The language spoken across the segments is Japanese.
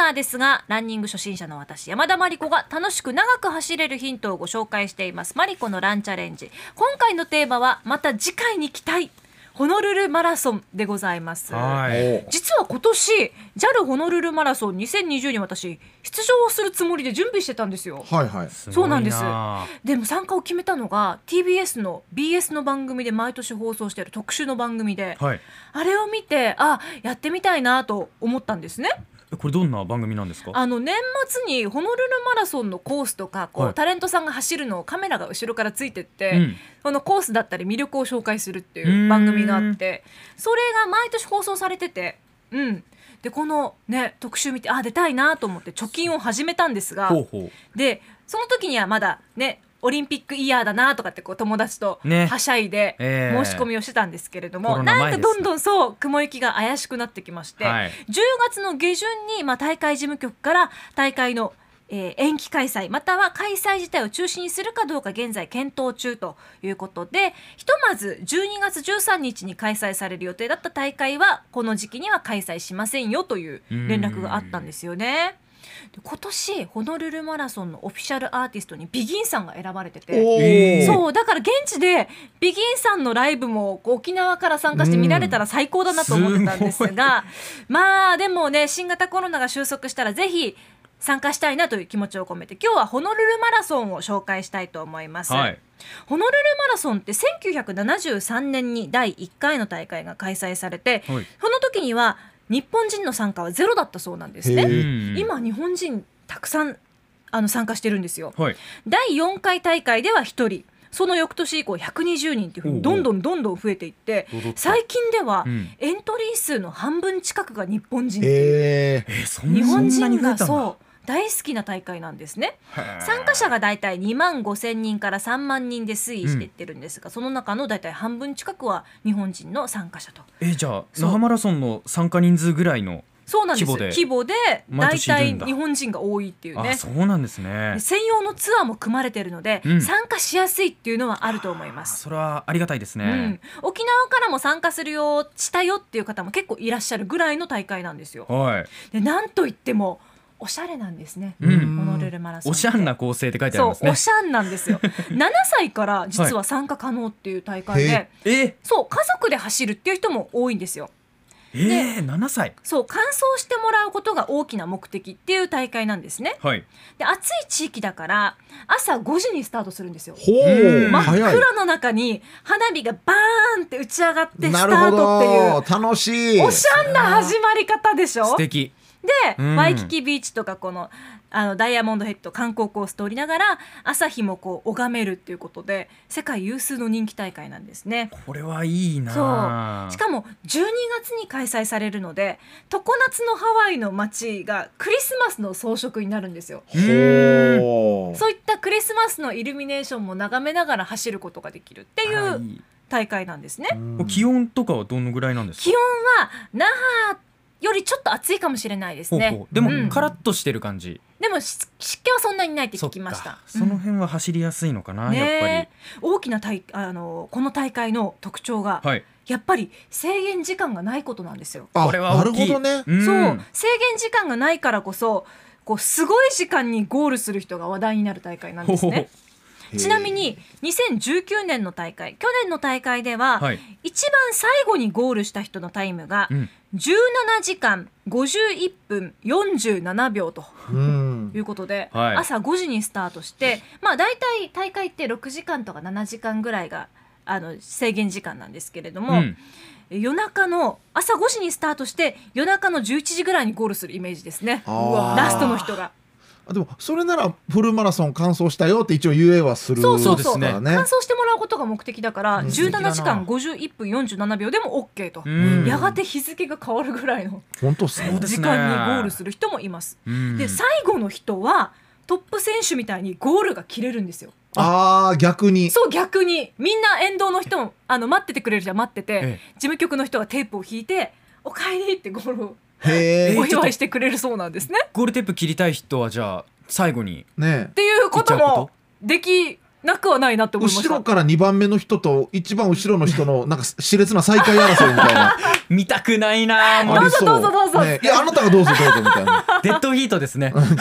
ナーですがランニング初心者の私山田真理子が楽しく長く走れるヒントをご紹介しています。マリコのランチャレンジ。今回のテーマはまた次回に期待ホノルルマラソンでございます。はい。実は今年 JAL ホノルルマラソン2020に私出場するつもりで準備してたんですよ。はいはい。そうなんです。でも参加を決めたのが TBS の BS の番組で毎年放送している特集の番組ではい。あれを見てあやってみたいなと思ったんですね。えこれどんな番組なんですか？あの年末にホノルルマラソンのコースとかこう、はい。タレントさんが走るのをカメラが後ろからついてって、うん。このコースだったり魅力を紹介するっていう番組があってそれが毎年放送されててうん。でこのね特集見てあ出たいなと思って貯金を始めたんですがでその時にはまだねオリンピックイヤーだなとかってこう友達とね。はしゃいでええ。申し込みをしてたんですけれども、コロナ前ですなんかどんどんそう雲行きが怪しくなってきまして、はい。10月の下旬に、まあ、大会事務局から大会の、えー延期開催または開催自体を中止にするかどうか現在検討中ということでひとまず12月13日に開催される予定だった大会はこの時期には開催しませんよという連絡があったんですよね。で今年ホノルルマラソンのオフィシャルアーティストにビギンさんが選ばれてて。そうだから現地でビギンさんのライブも沖縄から参加して見られたら最高だなと思ってたんですが、まあでもね新型コロナが収束したらぜひ参加したいなという気持ちを込めて今日はホノルルマラソンを紹介したいと思います。はいホノルルマラソンって1973年に第1回の大会が開催されて、はいその時には日本人の参加はゼロだったそうなんですへね。うん。今日本人たくさんあの参加してるんですよ。はい。第4回大会では1人。その翌年以降120人っていうふうにどんどんどんどん増えていって最近ではうん。エントリー数の半分近くが日本人、日本人がそう大好きな大会なんですね。参加者がだいたい2万5千人から3万人で推移していってるんですが、その中のだいたい半分近くは日本人の参加者と。えじゃあ那覇マラソンの参加人数ぐらいのそうなんです。規模で？規模で毎だいたい年いるんだ。日本人が多いっていうね。あそうなんですね。で専用のツアーも組まれてるので、うん。参加しやすいっていうのはあると思いまあす。それはありがたいですうん。ね、、沖縄からも参加するよしたよっていう方も結構いらっしゃるぐらいの大会なんですよ。はい。でなんといってもおしゃれなんですね、うん。ホノルルマラソン。おしゃんな構成って書いてありますね。おしゃんなんですよ。7歳から実は参加可能っていう大会で、はい。え？そう家族で走るっていう人も多いんですよ。えー、7歳。そう完走してもらうことが大きな目的っていう大会なんですね。はい。で暑い地域だから朝5時にスタートするんですよ。ほ真っ暗の中に花火がバーンって打ち上がってスタートっていう。ど。楽しい。おしゃんな始まり方でしょ？素敵で、うんワイキキビーチとかこのあのダイヤモンドヘッド観光コース通りながら朝日もこう拝めるっていうことで世界有数の人気大会なんですね。これはいいなそうしかも12月に開催されるので常夏のハワイの街がクリスマスの装飾になるんですよ。そういったクリスマスのイルミネーションも眺めながら走ることができるっていうい大会なんですね。うん気温とかはどのぐらいなんですか？気温は那覇よりちょっと暑いかもしれないですね。ほうほう。でも、うん。カラッとしてる感じ。でもし湿気はそんなにないって聞きました。そっか。その辺は走りやすいのかな、やっねえ大きな大あのこの大会の特徴が、ぱりはい。やっぱり制限時間がないことなんですよ。あこれはなる大きい。ほどね。ん。そう。制限時間がないからこそこうすごい時間にゴールする人が話題になる大会なんですね。ちなみに2019年の大会去年の大会では、はい。一番最後にゴールした人のタイムがうん。17時間51分47秒と。うん。いうことで、はい。朝5時にスタートしてまあ大体大会って6時間とか7時間ぐらいがあの制限時間なんですけれども、うん。夜中の朝5時にスタートして夜中の11時ぐらいにゴールするイメージですね。ラストの人が。あでもそれならフルマラソン完走したよって一応言えはするそうそうそう。ね。完走してもらうことが目的だから、うん。17時間51分47秒でも OK と、うん。やがて日付が変わるぐらいの本当そうですね。時間にゴールする人もいます。うんで最後の人はトップ選手みたいにゴールが切れるんですよ。ああ逆に。そう逆に。みんな沿道の人もあの待っててくれるじゃん待ってて、ええ。事務局の人がテープを引いて「おかえり」ってゴールを。へえおちょっと。祝いしてくれるそうなんですね。ゴールテープ切りたい人はじゃあ最後に。ねっていうこともできなくはないなって思いました後ろから2番目の人と一番後ろの人のなんか熾烈な再会争いみたいな。見たくないなもう。ありそうどうぞどうぞ。ね。いやあなたがどうぞどうぞみたいな。デッドヒートですね。逆 に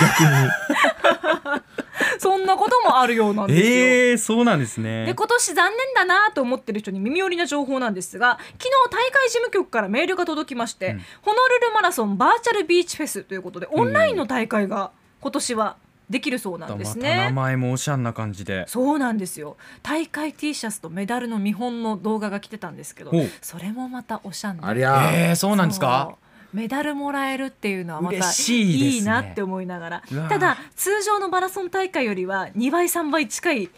あるようなんですよ。えー、そうなんですね。で今年残念だなと思ってる人に耳寄りな情報なんですが昨日大会事務局からメールが届きまして、うん。ホノルルマラソンバーチャルビーチフェスということでオンラインの大会が今年はできるそうなんですまた名ね。前もおしゃんな感じで。そうなんですよ。大会 T シャツとメダルの見本の動画が来てたんですけどそれもまたおしゃんで。ありゃえー、そうなんですか？メダルもらえるっていうのはまたいいいなって思いながら。うわー。ただ通常のマラソン大会よりは2倍3倍近い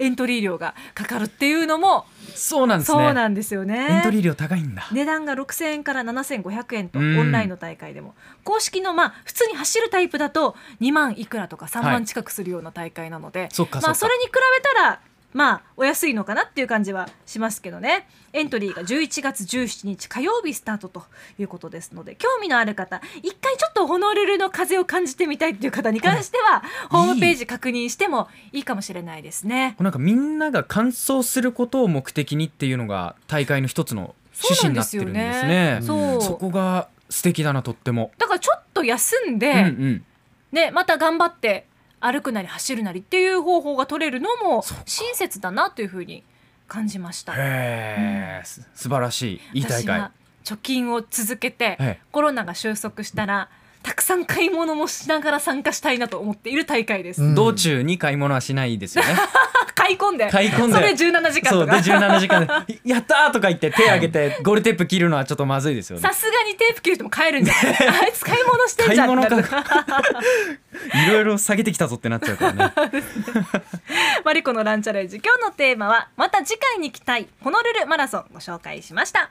エントリー料がかかるっていうのもそうなんですね。そうなんですよね。エントリー料高いんだ。値段が6000円から7500円とオうん。ンラインの大会でも。公式のまあ普通に走るタイプだと2万いくらとか3はい。万近くするような大会なので、そっかそっか。まあそれに比べたらまあお安いのかなっていう感じはしますけどね。エントリーが11月17日火曜日スタートということですので興味のある方一回ちょっとホノルルの風を感じてみたいっていう方に関してはホームページ確認してもいいかもしれないですね。なんかみんなが完走することを目的にっていうのが大会の一つの趣旨になってるんですね。そう。そこが素敵だなとっても、だからちょっと休んで、うんうん。ね、また頑張って歩くなり走るなりっていう方法が取れるのも親切だなというふうに感じました。へえ、す素晴らしい。いい大会。私は貯金を続けて、ええ。コロナが収束したらたくさん買い物もしながら参加したいなと思っている大会です。うん。道中に買い物はしないですよね 買い込んで。買い込んで。それ17時間そうでとか17時間。で 「やったー!」とか言って手挙げてゴールテープ切るのはちょっとまずいですよね。さすがにテープ切る人も帰るんじゃない？あいつ買い物してんじゃん いろいろ下げてきたぞってなっちゃうからね。マリコのランチャレンジ。今日のテーマはまた次回に期待ホノルルマラソンご紹介しました